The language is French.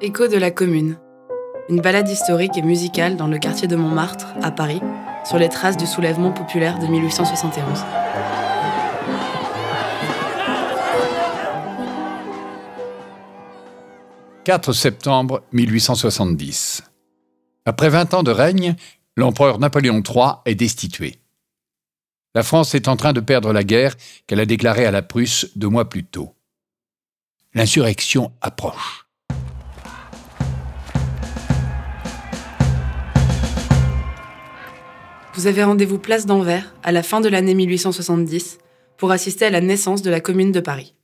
Écho de la Commune. Une balade historique et musicale dans le quartier de Montmartre, à Paris, sur les traces du soulèvement populaire de 1871. « 4 septembre 1870. Après 20 ans de règne, l'empereur Napoléon III est destitué. La France est en train de perdre la guerre qu'elle a déclarée à la Prusse deux mois plus tôt. L'insurrection approche. Vous avez rendez-vous place d'Anvers à la fin de l'année 1870 pour assister à la naissance de la Commune de Paris.